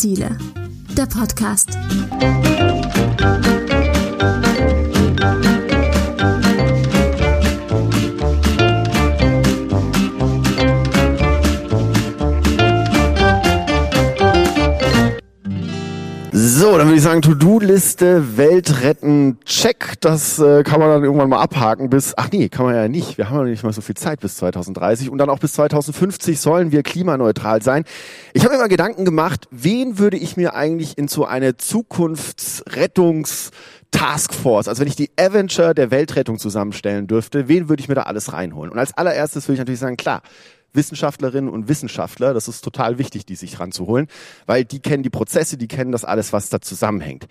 Ziele. Der Podcast. So, dann würde ich sagen, To-Do-Liste, Welt retten, check. Das äh, kann man dann irgendwann mal abhaken bis, ach nee, kann man ja nicht. Wir haben ja nicht mal so viel Zeit bis 2030 und dann auch bis 2050 sollen wir klimaneutral sein. Ich habe mir mal Gedanken gemacht, wen würde ich mir eigentlich in so eine Zukunftsrettungs Taskforce, also wenn ich die Avenger der Weltrettung zusammenstellen dürfte, wen würde ich mir da alles reinholen? Und als allererstes würde ich natürlich sagen, klar, Wissenschaftlerinnen und Wissenschaftler, das ist total wichtig, die sich ranzuholen, weil die kennen die Prozesse, die kennen das alles, was da zusammenhängt.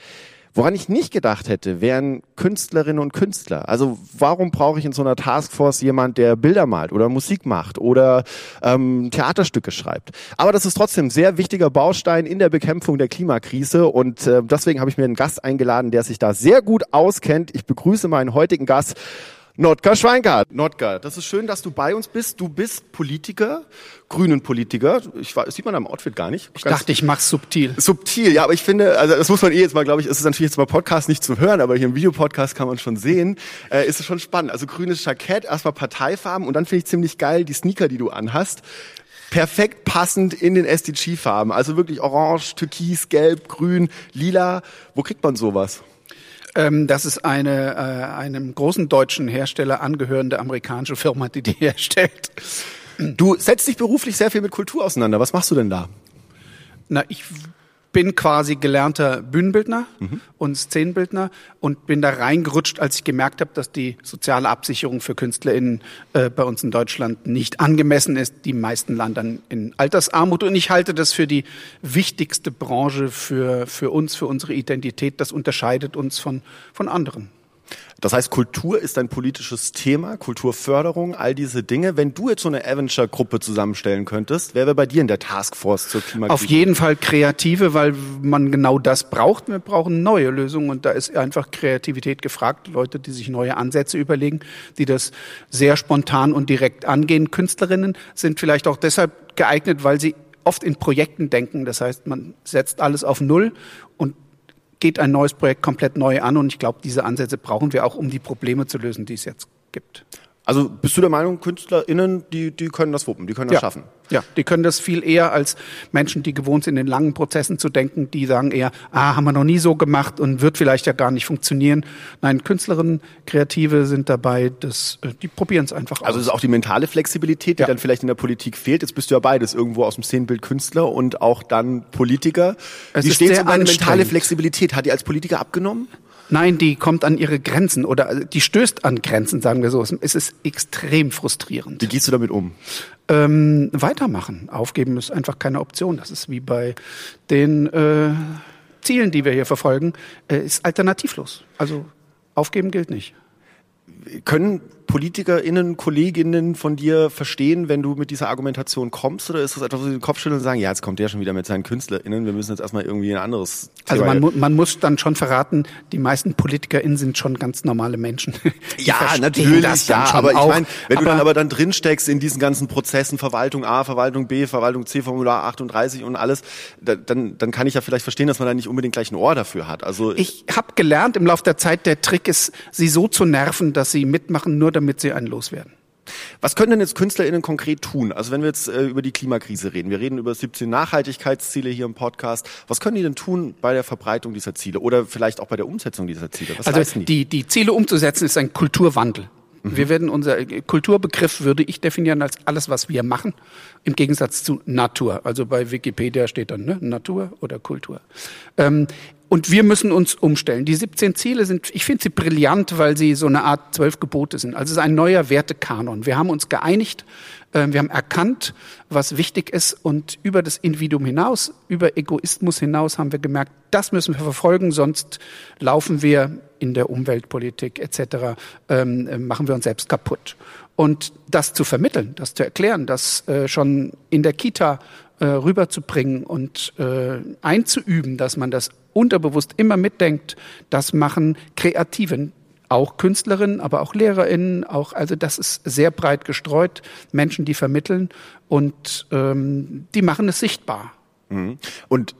Woran ich nicht gedacht hätte, wären Künstlerinnen und Künstler. Also warum brauche ich in so einer Taskforce jemand, der Bilder malt oder Musik macht oder ähm, Theaterstücke schreibt? Aber das ist trotzdem ein sehr wichtiger Baustein in der Bekämpfung der Klimakrise und äh, deswegen habe ich mir einen Gast eingeladen, der sich da sehr gut auskennt. Ich begrüße meinen heutigen Gast. Notka Schweinkart. Notka, das ist schön, dass du bei uns bist. Du bist Politiker, grünen Politiker. Ich, das sieht man am Outfit gar nicht. Ich dachte, ich mach's subtil. Subtil, ja, aber ich finde, also das muss man eh jetzt mal, glaube ich, es ist natürlich jetzt mal Podcast nicht zu hören, aber hier im Videopodcast kann man schon sehen, äh, ist es schon spannend. Also grünes Jackett, erstmal Parteifarben und dann finde ich ziemlich geil die Sneaker, die du anhast perfekt passend in den SDG-Farben. Also wirklich orange, türkis, gelb, grün, lila. Wo kriegt man sowas? Ähm, das ist eine äh, einem großen deutschen Hersteller angehörende amerikanische Firma, die die herstellt. Du setzt dich beruflich sehr viel mit Kultur auseinander. Was machst du denn da? Na, ich bin quasi gelernter Bühnenbildner mhm. und Szenenbildner und bin da reingerutscht, als ich gemerkt habe, dass die soziale Absicherung für KünstlerInnen äh, bei uns in Deutschland nicht angemessen ist. Die meisten landen in Altersarmut und ich halte das für die wichtigste Branche für, für uns, für unsere Identität. Das unterscheidet uns von, von anderen. Das heißt, Kultur ist ein politisches Thema, Kulturförderung, all diese Dinge. Wenn du jetzt so eine Avenger-Gruppe zusammenstellen könntest, wer wäre bei dir in der Taskforce zur Klimakrise? Auf jeden Fall Kreative, weil man genau das braucht. Wir brauchen neue Lösungen und da ist einfach Kreativität gefragt. Leute, die sich neue Ansätze überlegen, die das sehr spontan und direkt angehen. Künstlerinnen sind vielleicht auch deshalb geeignet, weil sie oft in Projekten denken. Das heißt, man setzt alles auf Null und geht ein neues Projekt komplett neu an. Und ich glaube, diese Ansätze brauchen wir auch, um die Probleme zu lösen, die es jetzt gibt. Also bist du der Meinung, KünstlerInnen, die, die können das wuppen, die können das ja. schaffen? Ja, die können das viel eher als Menschen, die gewohnt sind, in langen Prozessen zu denken, die sagen eher, ah, haben wir noch nie so gemacht und wird vielleicht ja gar nicht funktionieren. Nein, Künstlerinnen, Kreative sind dabei, das, äh, die probieren es einfach aus. Also es ist auch die mentale Flexibilität, die ja. dann vielleicht in der Politik fehlt. Jetzt bist du ja beides, irgendwo aus dem Szenenbild Künstler und auch dann Politiker. Es Wie steht so deine mentale Flexibilität? Hat die als Politiker abgenommen? Nein, die kommt an ihre Grenzen oder die stößt an Grenzen, sagen wir so. Es ist extrem frustrierend. Wie gehst du damit um? Ähm, weitermachen. Aufgeben ist einfach keine Option. Das ist wie bei den äh, Zielen, die wir hier verfolgen, äh, ist alternativlos. Also aufgeben gilt nicht. Können PolitikerInnen, KollegInnen von dir verstehen, wenn du mit dieser Argumentation kommst? Oder ist das etwas, wo sie den Kopf schütteln und sagen, ja, jetzt kommt der schon wieder mit seinen KünstlerInnen, wir müssen jetzt erstmal irgendwie ein anderes Also man, mu man muss dann schon verraten, die meisten PolitikerInnen sind schon ganz normale Menschen. ja, natürlich, ja, aber ich meine, wenn aber, du dann aber dann drin steckst in diesen ganzen Prozessen, Verwaltung A, Verwaltung B, Verwaltung C, Formular 38 und alles, da, dann, dann kann ich ja vielleicht verstehen, dass man da nicht unbedingt gleich ein Ohr dafür hat. Also Ich habe gelernt im Laufe der Zeit, der Trick ist, sie so zu nerven, dass sie mitmachen, nur damit sie einen loswerden. Was können denn jetzt KünstlerInnen konkret tun? Also wenn wir jetzt äh, über die Klimakrise reden, wir reden über 17 Nachhaltigkeitsziele hier im Podcast. Was können die denn tun bei der Verbreitung dieser Ziele oder vielleicht auch bei der Umsetzung dieser Ziele? Was also die? die, Ziele umzusetzen ist ein Kulturwandel. Mhm. Wir werden unser Kulturbegriff würde ich definieren als alles, was wir machen, im Gegensatz zu Natur. Also bei Wikipedia steht dann ne, Natur oder Kultur. Ähm, und wir müssen uns umstellen. Die 17 Ziele sind, ich finde sie brillant, weil sie so eine Art zwölf Gebote sind. Also es ist ein neuer Wertekanon. Wir haben uns geeinigt, äh, wir haben erkannt, was wichtig ist und über das Individuum hinaus, über Egoismus hinaus haben wir gemerkt, das müssen wir verfolgen, sonst laufen wir in der Umweltpolitik etc., ähm, äh, machen wir uns selbst kaputt. Und das zu vermitteln, das zu erklären, das äh, schon in der Kita rüberzubringen und einzuüben, dass man das unterbewusst immer mitdenkt, das machen Kreativen, auch Künstlerinnen, aber auch LehrerInnen, auch, also das ist sehr breit gestreut, Menschen, die vermitteln und ähm, die machen es sichtbar. Mhm. Und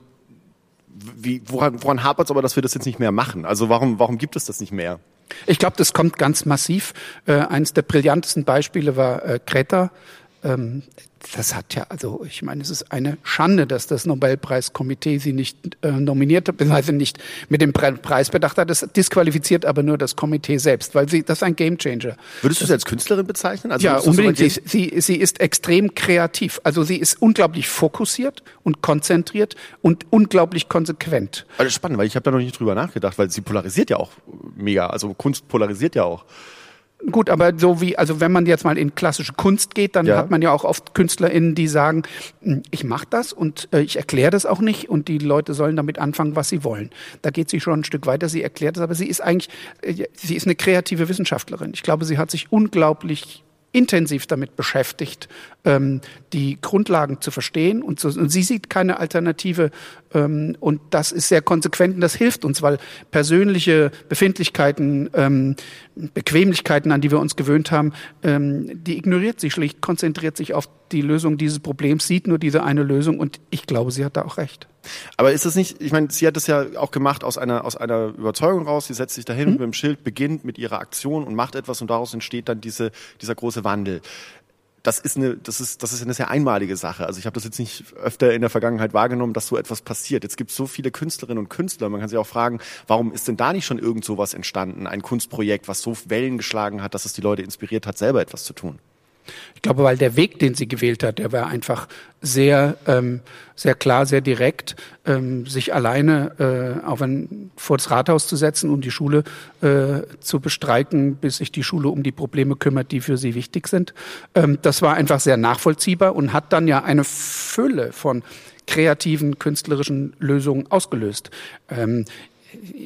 wie, woran, woran hapert es aber, dass wir das jetzt nicht mehr machen? Also warum, warum gibt es das nicht mehr? Ich glaube, das kommt ganz massiv. Äh, eines der brillantesten Beispiele war äh, Greta. Ähm, das hat ja, also ich meine, es ist eine Schande, dass das Nobelpreiskomitee sie nicht äh, nominiert hat, beziehungsweise nicht mit dem Preis bedacht hat. Das disqualifiziert aber nur das Komitee selbst, weil sie, das ist ein Gamechanger. Würdest du sie als Künstlerin bezeichnen? Also ja, unbedingt. Sie, sie, sie ist extrem kreativ. Also sie ist unglaublich fokussiert und konzentriert und unglaublich konsequent. Also spannend, weil ich habe da noch nicht drüber nachgedacht, weil sie polarisiert ja auch mega. Also Kunst polarisiert ja auch. Gut, aber so wie, also wenn man jetzt mal in klassische Kunst geht, dann ja. hat man ja auch oft KünstlerInnen, die sagen, hm, ich mache das und äh, ich erkläre das auch nicht und die Leute sollen damit anfangen, was sie wollen. Da geht sie schon ein Stück weiter, sie erklärt es, aber sie ist eigentlich, äh, sie ist eine kreative Wissenschaftlerin. Ich glaube, sie hat sich unglaublich intensiv damit beschäftigt, ähm, die Grundlagen zu verstehen. Und, so, und sie sieht keine Alternative. Ähm, und das ist sehr konsequent und das hilft uns, weil persönliche Befindlichkeiten, ähm, Bequemlichkeiten, an die wir uns gewöhnt haben, ähm, die ignoriert sie schlicht, konzentriert sich auf die Lösung dieses Problems, sieht nur diese eine Lösung. Und ich glaube, sie hat da auch recht. Aber ist das nicht, ich meine, sie hat das ja auch gemacht aus einer, aus einer Überzeugung raus. Sie setzt sich dahin mhm. mit dem Schild, beginnt mit ihrer Aktion und macht etwas und daraus entsteht dann diese, dieser große Wandel. Das ist eine, das ist, das ist eine sehr einmalige Sache. Also ich habe das jetzt nicht öfter in der Vergangenheit wahrgenommen, dass so etwas passiert. Jetzt gibt es so viele Künstlerinnen und Künstler. Man kann sich auch fragen, warum ist denn da nicht schon irgend sowas entstanden? Ein Kunstprojekt, was so Wellen geschlagen hat, dass es die Leute inspiriert hat, selber etwas zu tun. Ich glaube, weil der Weg, den sie gewählt hat, der war einfach sehr, ähm, sehr klar, sehr direkt, ähm, sich alleine äh, auf ein, vor das Rathaus zu setzen und die Schule äh, zu bestreiken, bis sich die Schule um die Probleme kümmert, die für sie wichtig sind. Ähm, das war einfach sehr nachvollziehbar und hat dann ja eine Fülle von kreativen, künstlerischen Lösungen ausgelöst. Ähm,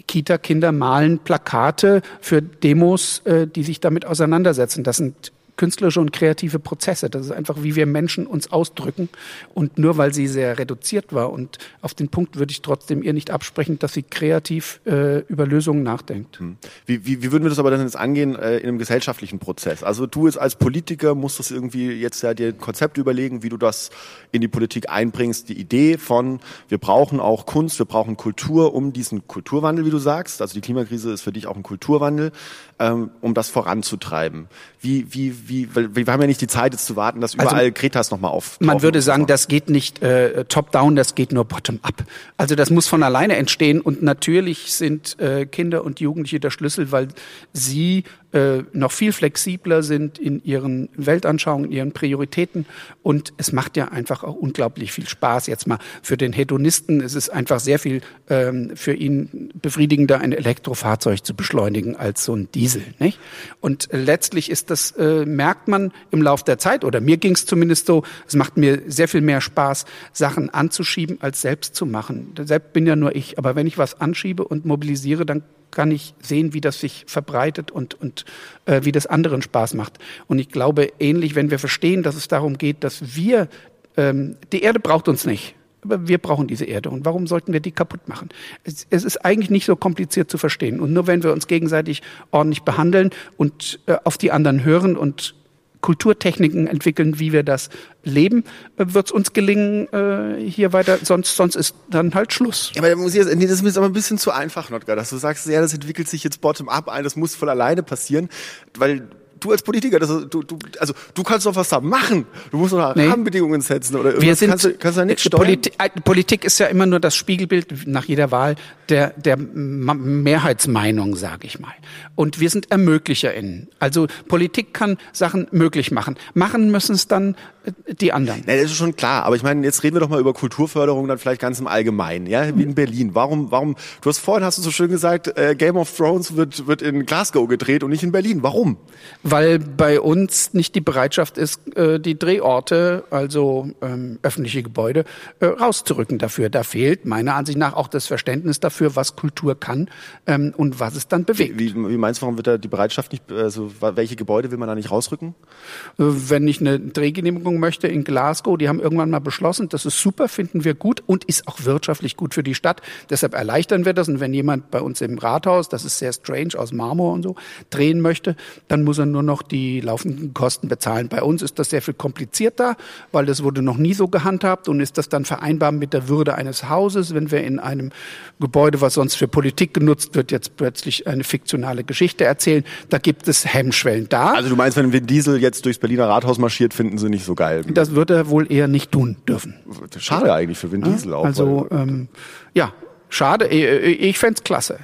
Kita-Kinder malen Plakate für Demos, äh, die sich damit auseinandersetzen. Das sind künstlerische und kreative Prozesse. Das ist einfach, wie wir Menschen uns ausdrücken. Und nur weil sie sehr reduziert war und auf den Punkt würde ich trotzdem ihr nicht absprechen, dass sie kreativ äh, über Lösungen nachdenkt. Hm. Wie, wie, wie würden wir das aber dann jetzt angehen äh, in einem gesellschaftlichen Prozess? Also du jetzt als Politiker musst das irgendwie jetzt ja dir ein Konzept überlegen, wie du das in die Politik einbringst. Die Idee von, wir brauchen auch Kunst, wir brauchen Kultur, um diesen Kulturwandel, wie du sagst, also die Klimakrise ist für dich auch ein Kulturwandel, ähm, um das voranzutreiben. Wie, wie, wie, weil wir haben ja nicht die Zeit jetzt zu warten, dass also überall also, Kretas nochmal auf. Man würde sagen, das geht nicht äh, top-down, das geht nur bottom-up. Also das muss von alleine entstehen und natürlich sind äh, Kinder und Jugendliche der Schlüssel, weil sie äh, noch viel flexibler sind in ihren Weltanschauungen, ihren Prioritäten. Und es macht ja einfach auch unglaublich viel Spaß. Jetzt mal für den Hedonisten ist es einfach sehr viel ähm, für ihn befriedigender, ein Elektrofahrzeug zu beschleunigen als so ein Diesel. Nicht? Und letztlich ist das, äh, merkt man im Lauf der Zeit, oder mir ging es zumindest so, es macht mir sehr viel mehr Spaß, Sachen anzuschieben, als selbst zu machen. Selbst bin ja nur ich. Aber wenn ich was anschiebe und mobilisiere, dann kann ich sehen, wie das sich verbreitet und, und äh, wie das anderen Spaß macht. Und ich glaube, ähnlich, wenn wir verstehen, dass es darum geht, dass wir, ähm, die Erde braucht uns nicht. Aber wir brauchen diese Erde. Und warum sollten wir die kaputt machen? Es, es, ist eigentlich nicht so kompliziert zu verstehen. Und nur wenn wir uns gegenseitig ordentlich behandeln und äh, auf die anderen hören und Kulturtechniken entwickeln, wie wir das leben, wird es uns gelingen, äh, hier weiter, sonst, sonst ist dann halt Schluss. Ja, aber da muss ich jetzt, nee, das ist aber ein bisschen zu einfach, Notgar, dass du sagst, ja, das entwickelt sich jetzt bottom-up ein, das muss von alleine passieren, weil du als Politiker, das, du, du, also du kannst doch was da machen. Du musst doch nee. Rahmenbedingungen setzen oder irgendwas. Wir sind, kannst, du, kannst da nicht Politik, äh, Politik ist ja immer nur das Spiegelbild nach jeder Wahl der, der Mehrheitsmeinung, sage ich mal. Und wir sind ErmöglicherInnen. Also Politik kann Sachen möglich machen. Machen müssen es dann äh, die anderen. Nee, das ist schon klar. Aber ich meine, jetzt reden wir doch mal über Kulturförderung dann vielleicht ganz im Allgemeinen, ja, wie in Berlin. Warum, warum? Du hast vorhin hast du so schön gesagt, äh, Game of Thrones wird wird in Glasgow gedreht und nicht in Berlin. Warum? Weil bei uns nicht die Bereitschaft ist, äh, die Drehorte, also ähm, öffentliche Gebäude, äh, rauszurücken dafür. Da fehlt meiner Ansicht nach auch das Verständnis dafür, was Kultur kann ähm, und was es dann bewegt. Wie, wie meinst du, warum wird da die Bereitschaft nicht, also welche Gebäude will man da nicht rausrücken? Äh, wenn ich eine Drehgenehmigung Regierung möchte in Glasgow, die haben irgendwann mal beschlossen, das ist super, finden wir gut und ist auch wirtschaftlich gut für die Stadt. Deshalb erleichtern wir das. Und wenn jemand bei uns im Rathaus, das ist sehr strange, aus Marmor und so, drehen möchte, dann muss er nur noch die laufenden Kosten bezahlen. Bei uns ist das sehr viel komplizierter, weil das wurde noch nie so gehandhabt und ist das dann vereinbar mit der Würde eines Hauses, wenn wir in einem Gebäude, was sonst für Politik genutzt wird, jetzt plötzlich eine fiktionale Geschichte erzählen. Da gibt es Hemmschwellen da. Also du meinst, wenn Vin Diesel jetzt durchs Berliner Rathaus marschiert, finden sie nicht so geil. Das wird er wohl eher nicht tun dürfen. Schade eigentlich für Vin Diesel auch. Also ähm, ja, schade. Ich, ich fände klasse.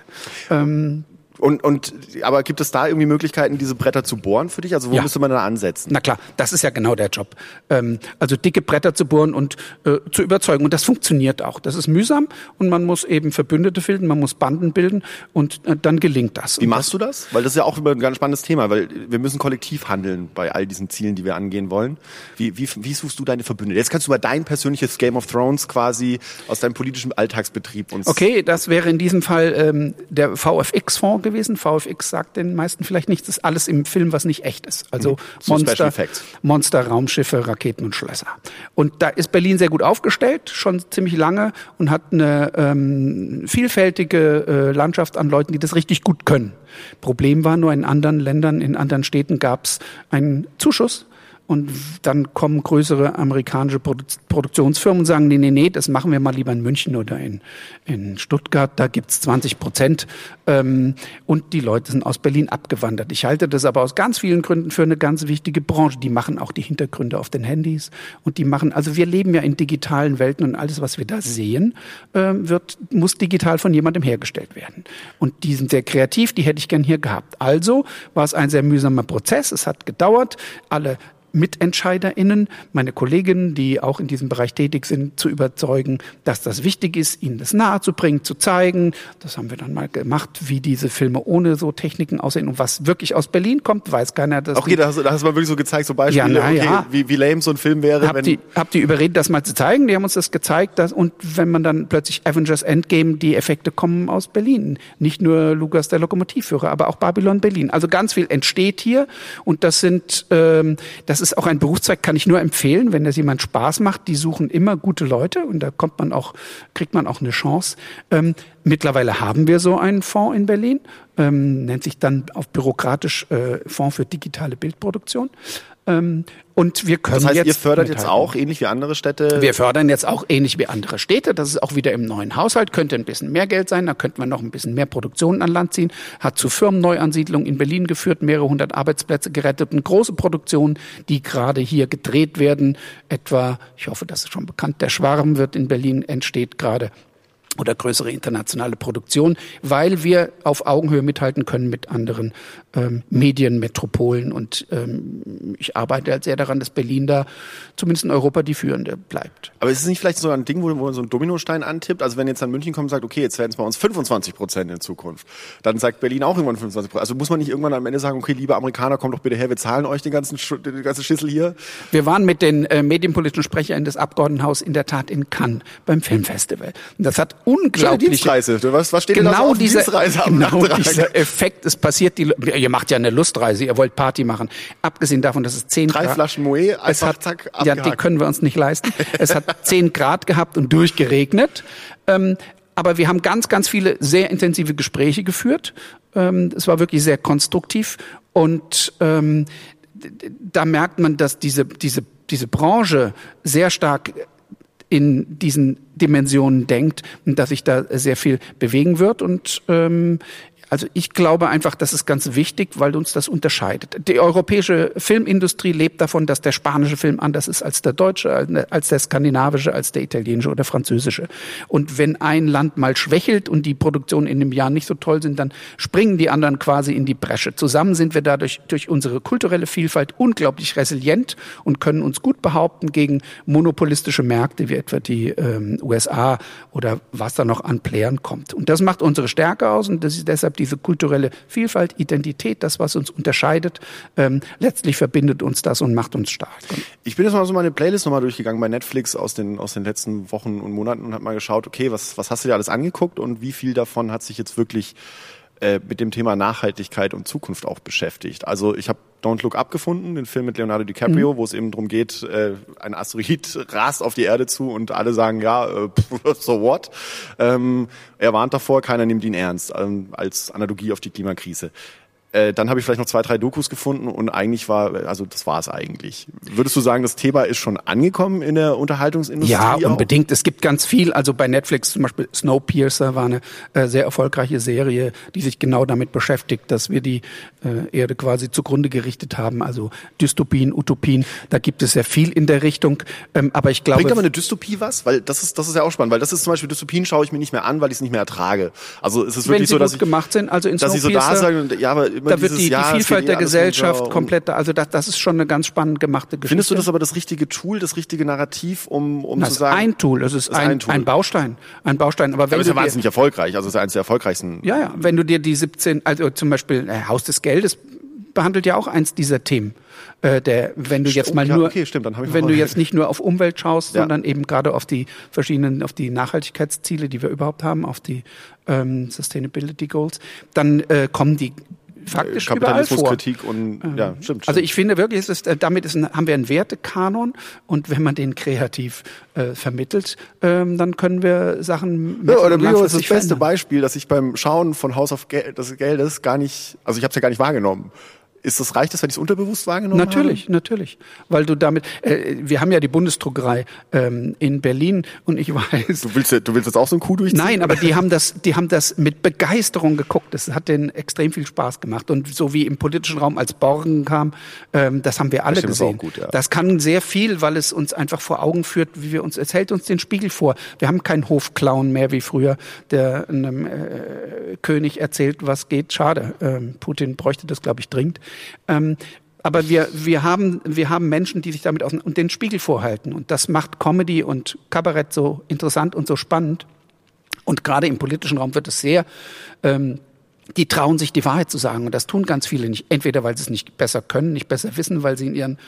Ähm, und, und, aber gibt es da irgendwie Möglichkeiten, diese Bretter zu bohren für dich? Also wo Ja. müsste man da ansetzen? Na klar, das ist ja genau der Job. Ähm, also dicke Bretter zu bohren und äh, zu überzeugen. Und das funktioniert auch. Das ist mühsam und man muss eben Verbündete bilden, man muss Banden bilden und äh, dann gelingt das. Wie machst du das? Weil das ist ja auch immer ein ganz spannendes Thema, weil wir müssen kollektiv handeln bei all diesen Zielen, die wir angehen wollen. Wie, wie, wie suchst du deine Verbündete? Jetzt kannst du mal dein persönliches Game of Thrones quasi aus deinem politischen Alltagsbetrieb uns. Okay, das wäre in diesem Fall ähm, der VFX-Fonds gewesen. VFX sagt den meisten vielleicht nichts. Das ist alles im Film, was nicht echt ist. Also Mhm. So Monster. Monster, Raumschiffe, Raketen und Schlösser. Und da ist Berlin sehr gut aufgestellt, schon ziemlich lange und hat eine ähm, vielfältige äh, Landschaft an Leuten, die das richtig gut können. Problem war nur, in anderen Ländern, in anderen Städten gab es einen Zuschuss und dann kommen größere amerikanische Produ Produktionsfirmen und sagen, nee, nee, nee, das machen wir mal lieber in München oder in, in Stuttgart, da gibt's 20 Prozent. Ähm, und die Leute sind aus Berlin abgewandert. Ich halte das aber aus ganz vielen Gründen für eine ganz wichtige Branche. Die machen auch die Hintergründe auf den Handys und die machen, also wir leben ja in digitalen Welten und alles, was wir da sehen, ähm, wird, muss digital von jemandem hergestellt werden. Und die sind sehr kreativ, die hätte ich gern hier gehabt. Also war es ein sehr mühsamer Prozess, es hat gedauert, alle MitentscheiderInnen, meine Kolleginnen, die auch in diesem Bereich tätig sind, zu überzeugen, dass das wichtig ist, ihnen das nahezubringen, zu zeigen. Das haben wir dann mal gemacht, wie diese Filme ohne so Techniken aussehen und was wirklich aus Berlin kommt, weiß keiner. Dass Okay, da hast, du- da hast du mal wirklich so gezeigt, so Beispiele, Ja, okay, ja. wie, wie lame so ein Film wäre, hab wenn die, hab die überredet, das mal zu zeigen. Die haben uns das gezeigt. Dass, und wenn man dann plötzlich Avengers Endgame, die Effekte kommen aus Berlin. Nicht nur Lukas der Lokomotivführer, aber auch Babylon Berlin. Also ganz viel entsteht hier. Und das sind, ähm, das ist auch ein Berufszweig, kann ich nur empfehlen, wenn das jemand Spaß macht. Die suchen immer gute Leute und da kommt man auch, kriegt man auch eine Chance. Ähm, mittlerweile haben wir so einen Fonds in Berlin, ähm, nennt sich dann auf bürokratisch äh, Fonds für digitale Bildproduktion. Ähm, und wir können Das heißt, jetzt ihr fördert jetzt mithalten. auch, ähnlich wie andere Städte. Wir fördern jetzt auch ähnlich wie andere Städte. Das ist auch wieder im neuen Haushalt. Könnte ein bisschen mehr Geld sein. Da könnten wir noch ein bisschen mehr Produktionen an Land ziehen. Hat zu Firmenneuansiedlungen in Berlin geführt, mehrere hundert Arbeitsplätze gerettet und große Produktionen, die gerade hier gedreht werden. Etwa, ich hoffe, das ist schon bekannt, der Schwarm wird in Berlin entsteht gerade oder größere internationale Produktion, weil wir auf Augenhöhe mithalten können mit anderen ähm, Medienmetropolen. Und ähm, ich arbeite halt sehr daran, dass Berlin da zumindest in Europa die führende bleibt. Aber ist es nicht vielleicht so ein Ding, wo, wo man so einen Dominostein antippt? Also wenn jetzt dann München kommt und sagt, okay, jetzt werden es bei uns 25 Prozent in Zukunft, dann sagt Berlin auch irgendwann 25 Prozent. Also muss man nicht irgendwann am Ende sagen, okay, liebe Amerikaner, kommt doch bitte her, wir zahlen euch den ganzen, Schu- die ganze Schüssel hier. Wir waren mit den äh, medienpolitischen Sprechern des Abgeordnetenhauses in der Tat in Cannes beim Filmfestival. Und das hat unglaublich. Was, was steht denn genau auf dem dieser, Dienstreise am genau Nachtrag? dieser Effekt, es passiert, die, ihr macht ja eine Lustreise, ihr wollt Party machen. Abgesehen davon, dass es zehn Drei Grad, Flaschen Moët, es einfach hat, zack, ja, abgehakt. die können wir uns nicht leisten. Es hat zehn Grad gehabt und durchgeregnet. Ähm, aber wir haben ganz, ganz viele sehr intensive Gespräche geführt. Ähm, es war wirklich sehr konstruktiv und ähm, da merkt man, dass diese, diese, diese Branche sehr stark in diesen Dimensionen denkt und dass sich da sehr viel bewegen wird. Und ähm, also ich glaube einfach, das ist ganz wichtig, weil uns das unterscheidet. Die europäische Filmindustrie lebt davon, dass der spanische Film anders ist als der deutsche, als der skandinavische, als der italienische oder französische. Und wenn ein Land mal schwächelt und die Produktionen in einem Jahr nicht so toll sind, dann springen die anderen quasi in die Bresche. Zusammen sind wir dadurch durch unsere kulturelle Vielfalt unglaublich resilient und können uns gut behaupten gegen monopolistische Märkte wie etwa die ähm, USA oder was da noch an Playern kommt. Und das macht unsere Stärke aus und das ist deshalb diese kulturelle Vielfalt, Identität, das, was uns unterscheidet. Ähm, letztlich verbindet uns das und macht uns stark. Ich bin jetzt mal so meine Playlist nochmal durchgegangen bei Netflix aus den, aus den letzten Wochen und Monaten und habe mal geschaut, okay, was, was hast du dir alles angeguckt und wie viel davon hat sich jetzt wirklich äh, mit dem Thema Nachhaltigkeit und Zukunft auch beschäftigt. Also ich habe Don't Look Up gefunden, den Film mit Leonardo DiCaprio, mhm. wo es eben darum geht, äh, ein Asteroid rast auf die Erde zu und alle sagen, ja, äh, so what? Ähm, er warnt davor, keiner nimmt ihn ernst, ähm, als Analogie auf die Klimakrise. Äh, dann habe ich vielleicht noch zwei, drei Dokus gefunden und eigentlich war, also das war es eigentlich. Würdest du sagen, das Thema ist schon angekommen in der Unterhaltungsindustrie? Ja, auch? unbedingt. Es gibt ganz viel. Also bei Netflix zum Beispiel Snowpiercer war eine äh, sehr erfolgreiche Serie, die sich genau damit beschäftigt, dass wir die äh, Erde quasi zugrunde gerichtet haben. Also Dystopien, Utopien. Da gibt es sehr viel in der Richtung. Ähm, aber ich glaube. Bringt aber eine Dystopie was? Weil das ist, das ist ja auch spannend. Weil das ist zum Beispiel Dystopien schaue ich mir nicht mehr an, weil ich es nicht mehr ertrage. Also es ist wirklich so, dass ich, gemacht sind. Also in dass ich so da sage, ja, aber immer da wird die, die Vielfalt der Gesellschaft komplett, also das, das ist schon eine ganz spannend gemachte Geschichte. Findest du das aber das richtige Tool, das richtige Narrativ, um, um das zu sagen? ein Tool, es ist, ein, ein, ein, Baustein, ein Baustein. Aber wenn aber ist ja wahnsinnig erfolgreich, also es ist eines der erfolgreichsten. Ja, ja, wenn du dir die 17, also zum Beispiel äh, Haus des Geldes behandelt ja auch eins dieser Themen. Äh, der, wenn du jetzt mal ja, nur, okay, stimmt, wenn du jetzt nicht nur auf Umwelt schaust, ja. sondern eben gerade auf die verschiedenen, auf die Nachhaltigkeitsziele, die wir überhaupt haben, auf die ähm, Sustainability Goals, dann äh, kommen die faktisch Kapitalismuskritik und ja, ja stimmt, Also ich finde wirklich, ist, äh, damit ist ein, haben wir einen Wertekanon und wenn man den kreativ äh, vermittelt, ähm, dann können wir Sachen ja, oder Bio ist das beste verändern. Beispiel, dass ich beim Schauen von Haus auf Geld, des Geldes gar nicht, also ich habe es ja gar nicht wahrgenommen. Ist das reicht das, wenn ich es unterbewusst wahrgenommen natürlich, habe? Natürlich, natürlich, weil du damit. Äh, wir haben ja die Bundesdruckerei ähm, in Berlin und ich weiß. Du willst, du willst jetzt auch so ein Coup durchziehen? Nein, aber die haben das, die haben das mit Begeisterung geguckt. Das hat denen extrem viel Spaß gemacht und so wie im politischen Raum als Borgen kam, ähm, das haben wir alle das gesehen. Gut, ja. Das kann sehr viel, weil es uns einfach vor Augen führt, wie wir uns. Es hält uns den Spiegel vor. Wir haben keinen Hofclown mehr wie früher, der einem äh, König erzählt, was geht. Schade. Ähm, Putin bräuchte das, glaube ich, dringend. Ähm, aber wir, wir, haben, wir haben Menschen, die sich damit aus und den Spiegel vorhalten. Und das macht Comedy und Kabarett so interessant und so spannend. Und gerade im politischen Raum wird es sehr ähm, die trauen sich die Wahrheit zu sagen. Und das tun ganz viele nicht. Entweder weil sie es nicht besser können, nicht besser wissen, weil sie in ihren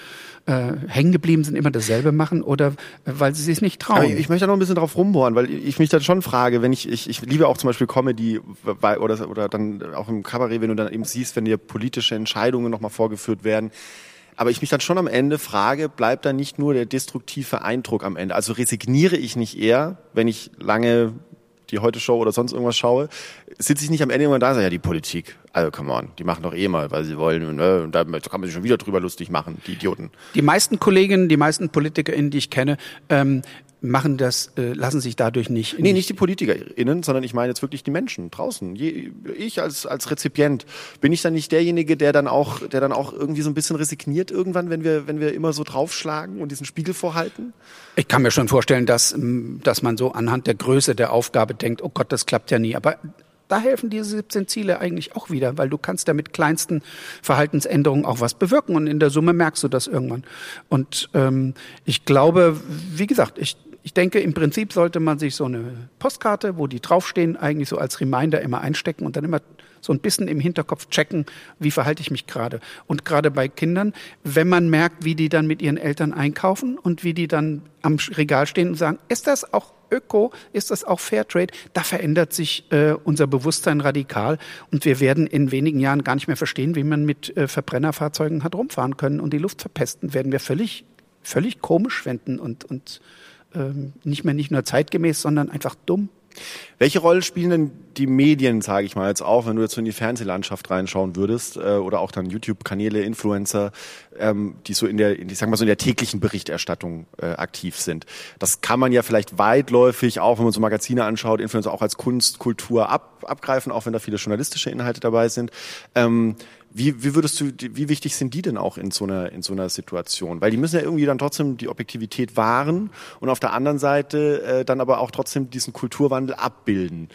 äh, hängen geblieben sind, immer dasselbe machen oder äh, weil sie sich nicht trauen. Aber ich möchte da noch ein bisschen drauf rumbohren, weil ich mich dann schon frage, wenn ich, ich, ich liebe auch zum Beispiel Comedy oder, oder dann auch im Kabarett, wenn du dann eben siehst, wenn dir politische Entscheidungen nochmal vorgeführt werden. Aber ich mich dann schon am Ende frage, bleibt da nicht nur der destruktive Eindruck am Ende? Also resigniere ich nicht eher, wenn ich lange die Heute-Show oder sonst irgendwas schaue, sitze ich nicht am Ende immer da und sage, ja, die Politik, also come on, die machen doch eh mal, weil sie wollen, ne? und da kann man sich schon wieder drüber lustig machen, die Idioten. Die meisten Kolleginnen, die meisten PolitikerInnen, die ich kenne, ähm, machen das, äh, lassen sich dadurch nicht. Nee, nicht die PolitikerInnen, sondern ich meine jetzt wirklich die Menschen draußen. Je, ich als, als Rezipient, bin ich dann nicht derjenige, der dann auch, der dann auch irgendwie so ein bisschen resigniert irgendwann, wenn wir, wenn wir immer so draufschlagen und diesen Spiegel vorhalten? Ich kann mir schon vorstellen, dass, dass man so anhand der Größe der Aufgabe denkt, oh Gott, das klappt ja nie. Aber da helfen diese 17 Ziele eigentlich auch wieder, weil du kannst ja mit kleinsten Verhaltensänderungen auch was bewirken und in der Summe merkst du das irgendwann. Und ähm, ich glaube, wie gesagt, ich ich denke, im Prinzip sollte man sich so eine Postkarte, wo die draufstehen, eigentlich so als Reminder immer einstecken und dann immer so ein bisschen im Hinterkopf checken, wie verhalte ich mich gerade. Und gerade bei Kindern, wenn man merkt, wie die dann mit ihren Eltern einkaufen und wie die dann am Regal stehen und sagen, ist das auch Öko, ist das auch Fairtrade, da verändert sich äh, unser Bewusstsein radikal und wir werden in wenigen Jahren gar nicht mehr verstehen, wie man mit äh, Verbrennerfahrzeugen hat rumfahren können und die Luft verpesten, werden wir völlig, völlig komisch wenden und, und ähm, nicht mehr nicht nur zeitgemäß, sondern einfach dumm. Welche Rolle spielen denn die Medien, sage ich mal jetzt auch, wenn du jetzt so in die Fernsehlandschaft reinschauen würdest äh, oder auch dann YouTube-Kanäle, Influencer, ähm, die so in der, ich sag mal so in der täglichen Berichterstattung äh, aktiv sind. Das kann man ja vielleicht weitläufig auch, wenn man so Magazine anschaut, Influencer auch als Kunst, Kultur ab, abgreifen, auch wenn da viele journalistische Inhalte dabei sind. Ähm, wie, wie würdest du, wie wichtig sind die denn auch in so einer, in so einer Situation? Weil die müssen ja irgendwie dann trotzdem die Objektivität wahren und auf der anderen Seite äh, dann aber auch trotzdem diesen Kulturwandel abbilden.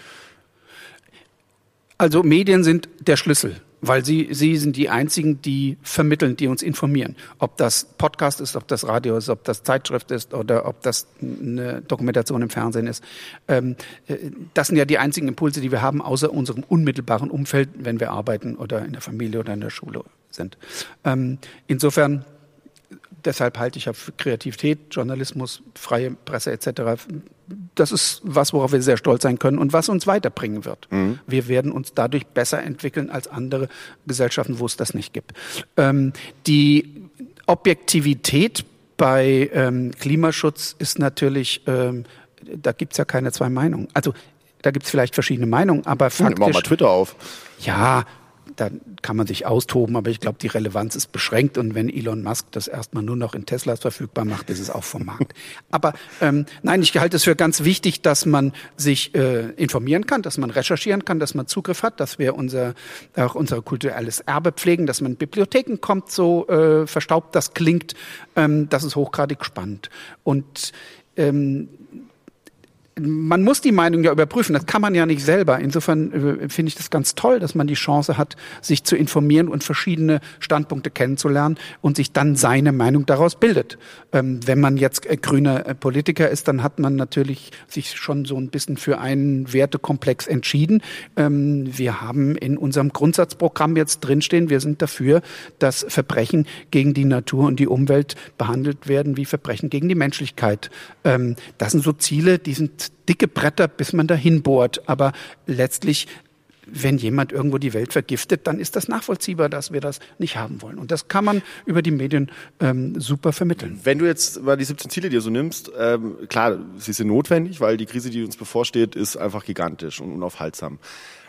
Also Medien sind der Schlüssel weil sie, sie sind die einzigen, die vermitteln, die uns informieren. Ob das Podcast ist, ob das Radio ist, ob das Zeitschrift ist oder ob das eine Dokumentation im Fernsehen ist. Ähm, äh, das sind ja die einzigen Impulse, die wir haben, außer unserem unmittelbaren Umfeld, wenn wir arbeiten oder in der Familie oder in der Schule sind. Ähm, insofern, deshalb halte ich auf Kreativität, Journalismus, freie Presse etc das ist was, worauf wir sehr stolz sein können und was uns weiterbringen wird. Mhm. Wir werden uns dadurch besser entwickeln als andere Gesellschaften, wo es das nicht gibt. Ähm, die Objektivität bei ähm, Klimaschutz ist natürlich, ähm, da gibt's ja keine zwei Meinungen. Also da gibt's vielleicht verschiedene Meinungen, aber faktisch... Mach mal Twitter auf. Ja, da kann man sich austoben, aber ich glaube, die Relevanz ist beschränkt und wenn Elon Musk das erstmal nur noch in Teslas verfügbar macht, ist es auch vom Markt. Aber ähm, nein, ich halte es für ganz wichtig, dass man sich äh, informieren kann, dass man recherchieren kann, dass man Zugriff hat, dass wir unser auch unser kulturelles Erbe pflegen, dass man in Bibliotheken kommt, so äh, verstaubt das klingt. Ähm, das ist hochgradig spannend und ähm, man muss die Meinung ja überprüfen, das kann man ja nicht selber. Insofern äh, finde ich das ganz toll, dass man die Chance hat, sich zu informieren und verschiedene Standpunkte kennenzulernen und sich dann seine Meinung daraus bildet. Ähm, wenn man jetzt äh, grüner äh, Politiker ist, dann hat man natürlich sich schon so ein bisschen für einen Wertekomplex entschieden. Ähm, wir haben in unserem Grundsatzprogramm jetzt drinstehen, wir sind dafür, dass Verbrechen gegen die Natur und die Umwelt behandelt werden wie Verbrechen gegen die Menschlichkeit. Ähm, das sind so Ziele, die sind dicke Bretter, bis man dahin bohrt. Aber letztlich wenn jemand irgendwo die Welt vergiftet, dann ist das nachvollziehbar, dass wir das nicht haben wollen. Und das kann man über die Medien ähm, super vermitteln. Wenn du jetzt mal die 17 Ziele dir so nimmst, ähm, klar, sie sind notwendig, weil die Krise, die uns bevorsteht, ist einfach gigantisch und unaufhaltsam.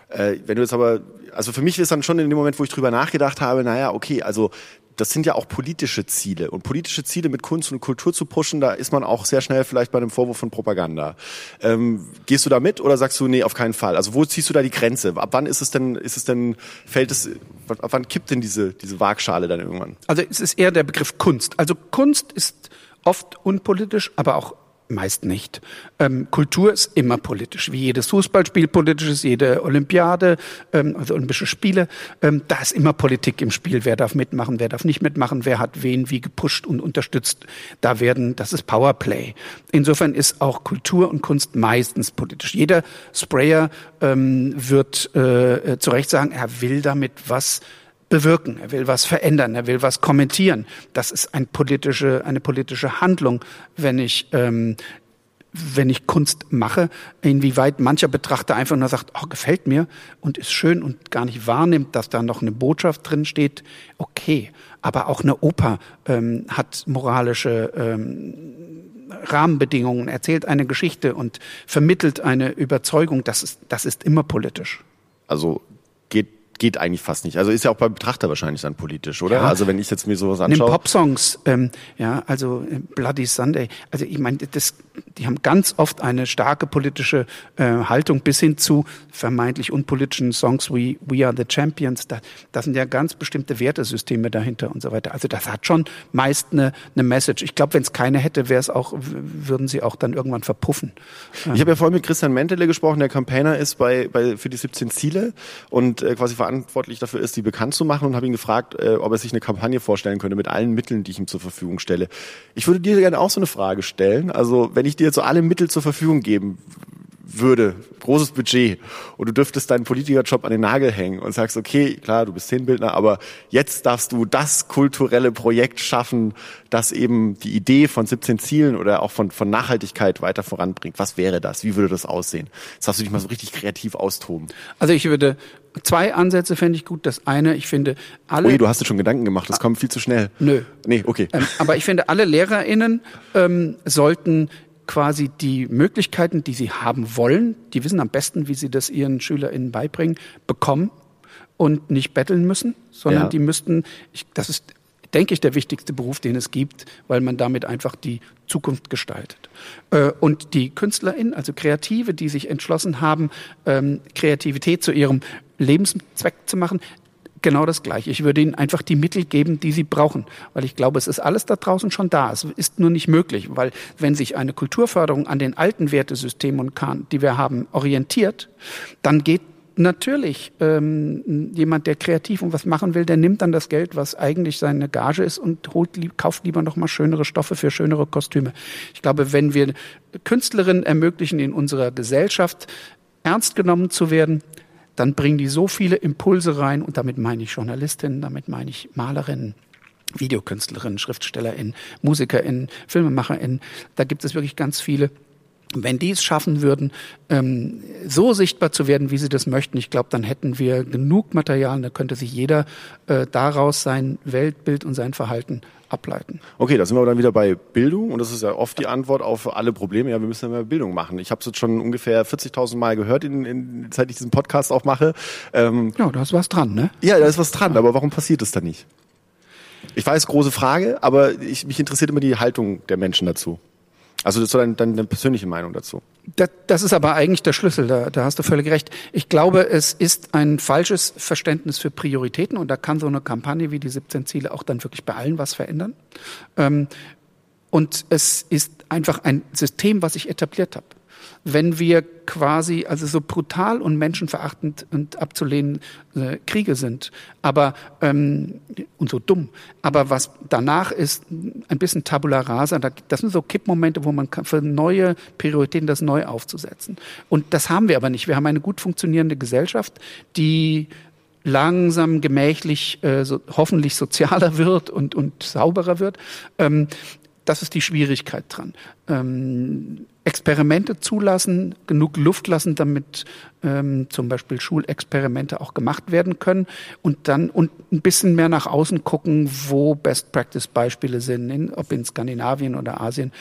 Äh, wenn du jetzt aber, also für mich ist dann schon in dem Moment, wo ich drüber nachgedacht habe, naja, okay, also das sind ja auch politische Ziele. Und politische Ziele mit Kunst und Kultur zu pushen, da ist man auch sehr schnell vielleicht bei einem Vorwurf von Propaganda. Ähm, gehst du da mit oder sagst du, nee, auf keinen Fall? Also wo ziehst du da die Grenze? Ab wann ist es denn, ist es denn, fällt es, ab wann kippt denn diese, diese Waagschale dann irgendwann? Also es ist eher der Begriff Kunst. Also Kunst ist oft unpolitisch, aber auch Meist nicht. Ähm, Kultur ist immer politisch, wie jedes Fußballspiel politisch ist, jede Olympiade, ähm, also Olympische Spiele. Ähm, da ist immer Politik im Spiel. Wer darf mitmachen, wer darf nicht mitmachen, wer hat wen wie gepusht und unterstützt. Da werden, das ist Powerplay. Insofern ist auch Kultur und Kunst meistens politisch. Jeder Sprayer ähm, wird äh, zu Recht sagen, er will damit was bewirken, er will was verändern, er will was kommentieren. Das ist ein politische, eine politische Handlung, wenn ich ähm, wenn ich Kunst mache, inwieweit mancher Betrachter einfach nur sagt, oh, gefällt mir und ist schön und gar nicht wahrnimmt, dass da noch eine Botschaft drin steht, okay. Aber auch eine Oper ähm, hat moralische ähm, Rahmenbedingungen, erzählt eine Geschichte und vermittelt eine Überzeugung. Das ist, das ist immer politisch. Also geht geht eigentlich fast nicht. Also ist ja auch beim Betrachter wahrscheinlich dann politisch, oder? Ja. Also wenn ich jetzt mir sowas anschaue. In Popsongs, ähm, ja, also äh, Bloody Sunday. Also ich meine, das, die haben ganz oft eine starke politische äh, Haltung bis hin zu vermeintlich unpolitischen Songs wie We Are the Champions. Da, da sind ja ganz bestimmte Wertesysteme dahinter und so weiter. Also das hat schon meist eine, eine Message. Ich glaube, wenn es keine hätte, wäre es auch, würden sie auch dann irgendwann verpuffen. Ich habe ja vorhin mit Christian Mentele gesprochen, der Campaigner ist bei, bei für die 17 Ziele und äh, quasi verantwortlich dafür ist, die bekannt zu machen und habe ihn gefragt, äh, ob er sich eine Kampagne vorstellen könnte mit allen Mitteln, die ich ihm zur Verfügung stelle. Ich würde dir gerne auch so eine Frage stellen. Also wenn ich dir so alle Mittel zur Verfügung geben würde, großes Budget, und du dürftest deinen Politikerjob an den Nagel hängen und sagst, okay, klar, du bist Szenenbildner, aber jetzt darfst du das kulturelle Projekt schaffen, das eben die Idee von 17 Zielen oder auch von, von Nachhaltigkeit weiter voranbringt. Was wäre das? Wie würde das aussehen? Jetzt darfst du dich mal so richtig kreativ austoben. Also ich würde zwei Ansätze fände ich gut. Das eine, ich finde alle. Ui, du hast dir schon Gedanken gemacht, das kommt viel zu schnell. Nö. Nee, okay. Ähm, aber ich finde, alle LehrerInnen ähm, sollten quasi die Möglichkeiten, die sie haben wollen, die wissen am besten, wie sie das ihren SchülerInnen beibringen, bekommen und nicht betteln müssen, sondern ja. die müssten, ich, das ist, denke ich, der wichtigste Beruf, den es gibt, weil man damit einfach die Zukunft gestaltet. Äh, und die KünstlerInnen, also Kreative, die sich entschlossen haben, ähm, Kreativität zu ihrem Lebenszweck zu machen, genau das Gleiche. Ich würde ihnen einfach die Mittel geben, die sie brauchen, weil ich glaube, es ist alles da draußen schon da. Es ist nur nicht möglich, weil wenn sich eine Kulturförderung an den alten Wertesystemen und Kahn, die wir haben, orientiert, dann geht natürlich ähm, jemand, der kreativ und was machen will, der nimmt dann das Geld, was eigentlich seine Gage ist und holt, kauft lieber noch mal schönere Stoffe für schönere Kostüme. Ich glaube, wenn wir Künstlerinnen ermöglichen, in unserer Gesellschaft ernst genommen zu werden, dann bringen die so viele Impulse rein und damit meine ich Journalistinnen, damit meine ich Malerinnen. Videokünstlerinnen, Schriftstellerinnen, Musikerinnen, Filmemacherinnen. Da gibt es wirklich ganz viele wenn die es schaffen würden, ähm, so sichtbar zu werden, wie sie das möchten, ich glaube, dann hätten wir genug Material, da könnte sich jeder äh, daraus sein Weltbild und sein Verhalten ableiten. Okay, da sind wir dann wieder bei Bildung und das ist ja oft die Antwort auf alle Probleme. Ja, wir müssen ja mehr Bildung machen. Ich habe es jetzt schon ungefähr 40.000 Mal gehört, in, in, seit ich diesen Podcast auch mache. Ähm, ja, da ist was dran, ne? Ja, da ist was dran, aber warum passiert es da nicht? Ich weiß, große Frage, aber ich, mich interessiert immer die Haltung der Menschen dazu. Also das ist deine, deine persönliche Meinung dazu. Das, das ist aber eigentlich der Schlüssel, da, da hast du völlig recht. Ich glaube, es ist ein falsches Verständnis für Prioritäten und da kann so eine Kampagne wie die 17 Ziele auch dann wirklich bei allen was verändern. Ähm, und es ist einfach ein System, was sich etabliert hat wenn wir quasi, also so brutal und menschenverachtend und abzulehnen äh, Kriege sind, aber ähm, und so dumm. Aber was danach ist, ein bisschen Tabula rasa, das sind so Kippmomente, wo man für neue Prioritäten das neu aufzusetzen. Und das haben wir aber nicht. Wir haben eine gut funktionierende Gesellschaft, die langsam, gemächlich, äh, so, hoffentlich sozialer wird und, und sauberer wird. Ähm, das ist die Schwierigkeit dran. Ähm, Experimente zulassen, genug Luft lassen, damit ähm, zum Beispiel Schulexperimente auch gemacht werden können und dann und ein bisschen mehr nach außen gucken, wo Best-Practice-Beispiele sind, in, ob in Skandinavien oder Asien,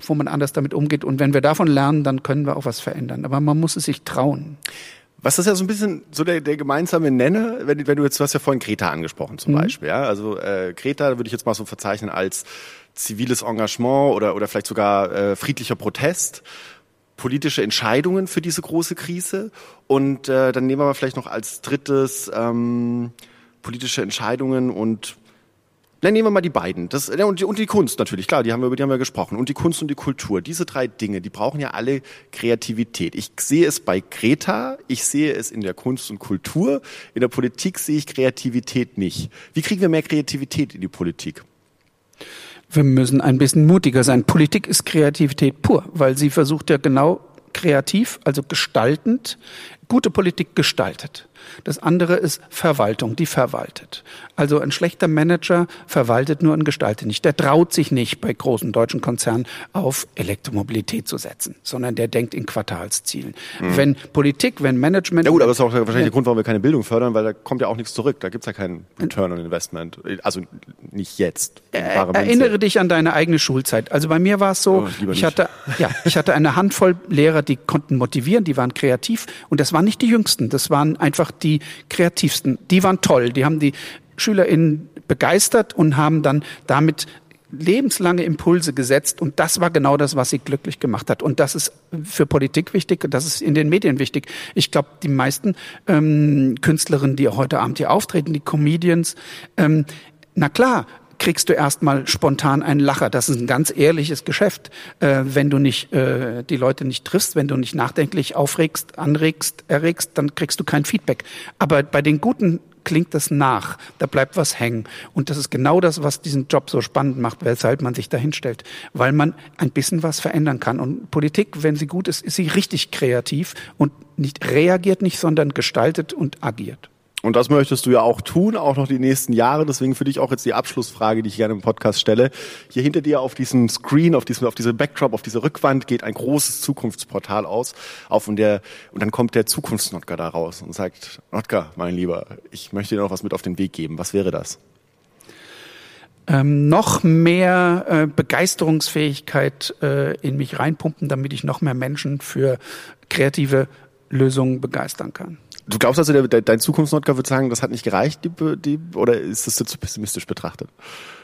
wo man anders damit umgeht. Und wenn wir davon lernen, dann können wir auch was verändern. Aber man muss es sich trauen. Was ist ja so ein bisschen so der, der gemeinsame Nenner, wenn, wenn du jetzt, du hast ja vorhin Greta angesprochen zum mhm. Beispiel, ja, also äh, Greta würde ich jetzt mal so verzeichnen als ziviles Engagement oder, oder vielleicht sogar äh, friedlicher Protest, politische Entscheidungen für diese große Krise. Und äh, dann nehmen wir mal vielleicht noch als drittes ähm, politische Entscheidungen und dann nehmen wir mal die beiden. Das, und, die, und die Kunst natürlich, klar, die haben wir, über die haben wir gesprochen. Und die Kunst und die Kultur. Diese drei Dinge, die brauchen ja alle Kreativität. Ich sehe es bei Greta, ich sehe es in der Kunst und Kultur. In der Politik sehe ich Kreativität nicht. Wie kriegen wir mehr Kreativität in die Politik? wir müssen ein bisschen mutiger sein. Politik ist Kreativität pur, weil sie versucht ja genau kreativ, also gestaltend, gute Politik gestaltet. Das andere ist Verwaltung, die verwaltet. Also ein schlechter Manager verwaltet nur und gestaltet nicht. Der traut sich nicht bei großen deutschen Konzernen auf Elektromobilität zu setzen, sondern der denkt in Quartalszielen. Mhm. Wenn Politik, wenn Management. Ja gut, aber das ist auch wahrscheinlich ja. der Grund, warum wir keine Bildung fördern, weil da kommt ja auch nichts zurück. Da gibt's ja keinen Return on Investment. Also nicht jetzt. Erinnere dich an deine eigene Schulzeit. Also bei mir war es so, oh, ich hatte, ja, ich hatte eine Handvoll Lehrer, die konnten motivieren, die waren kreativ und das waren nicht die jüngsten. Das waren einfach die kreativsten. Die waren toll. Die haben die SchülerInnen begeistert und haben dann damit lebenslange Impulse gesetzt und das war genau das, was sie glücklich gemacht hat. Und das ist für Politik wichtig und das ist in den Medien wichtig. Ich glaube, die meisten ähm, Künstlerinnen, die heute Abend hier auftreten, die Comedians, ähm, na klar, kriegst du erstmal spontan einen Lacher. Das ist ein ganz ehrliches Geschäft. Äh, wenn du nicht äh, die Leute nicht triffst, wenn du nicht nachdenklich aufregst, anregst, erregst, dann kriegst du kein Feedback. Aber bei den guten klingt das nach, da bleibt was hängen. Und das ist genau das, was diesen Job so spannend macht, weshalb man sich dahin stellt, weil man ein bisschen was verändern kann. Und Politik, wenn sie gut ist, ist sie richtig kreativ und nicht reagiert nicht, sondern gestaltet und agiert. Und das möchtest du ja auch tun, auch noch die nächsten Jahre. Deswegen für dich auch jetzt die Abschlussfrage, die ich gerne im Podcast stelle. Hier hinter dir auf diesem Screen, auf diesem, auf diese Backdrop, auf diese Rückwand geht ein großes Zukunftsportal aus. Auf und der, und dann kommt der Zukunftsnotka da raus und sagt, Notka, mein Lieber, ich möchte dir noch was mit auf den Weg geben. Was wäre das? Ähm, noch mehr äh, Begeisterungsfähigkeit äh, in mich reinpumpen, damit ich noch mehr Menschen für kreative Lösungen begeistern kann. Du glaubst also, der, dein Zukunftsnotker wird sagen, das hat nicht gereicht, die, die, oder ist das zu pessimistisch betrachtet?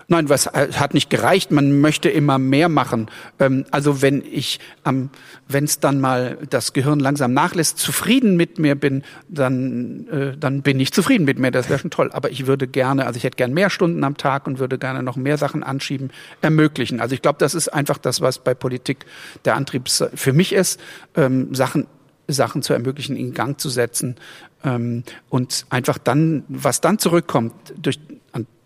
Nein, was äh, hat nicht gereicht. Man möchte immer mehr machen. Ähm, also wenn ich, ähm, wenn es dann mal das Gehirn langsam nachlässt, zufrieden mit mir bin, dann, äh, dann bin ich zufrieden mit mir. Das wäre schon toll. Aber ich würde gerne, also ich hätte gern mehr Stunden am Tag und würde gerne noch mehr Sachen anschieben, ermöglichen. Also ich glaube, das ist einfach das, was bei Politik der Antrieb für mich ist, ähm, Sachen Sachen zu ermöglichen, in Gang zu setzen ähm, und einfach dann, was dann zurückkommt durch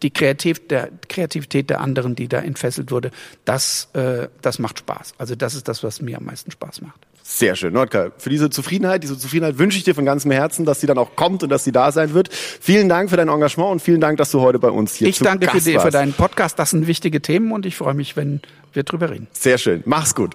die Kreativ der, Kreativität der anderen, die da entfesselt wurde, das, äh, das macht Spaß. Also das ist das, was mir am meisten Spaß macht. Sehr schön, Nordka. Für diese Zufriedenheit, diese Zufriedenheit wünsche ich dir von ganzem Herzen, dass sie dann auch kommt und dass sie da sein wird. Vielen Dank für dein Engagement und vielen Dank, dass du heute bei uns hier Ich danke Gast für, die, für deinen Podcast. Das sind wichtige Themen und ich freue mich, wenn wir drüber reden. Sehr schön. Mach's gut.